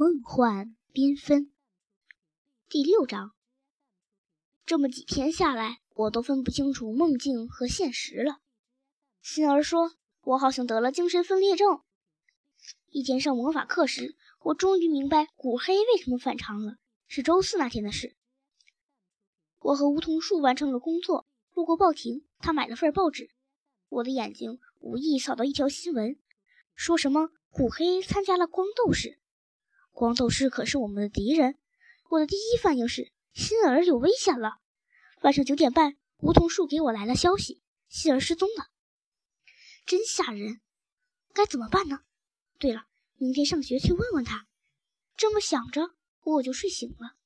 梦幻缤纷，第六章。这么几天下来，我都分不清楚梦境和现实了。心儿说，我好像得了精神分裂症。一天上魔法课时，我终于明白古黑为什么反常了。是周四那天的事。我和梧桐树完成了工作，路过报亭，他买了份报纸。我的眼睛无意扫到一条新闻，说什么古黑参加了光斗士。光斗士可是我们的敌人。我的第一反应是心儿有危险了。晚上九点半，梧桐树给我来了消息，心儿失踪了，真吓人。该怎么办呢？对了，明天上学去问问他。这么想着，我就睡醒了。